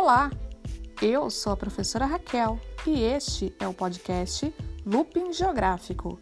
Olá, eu sou a professora Raquel e este é o podcast Looping Geográfico.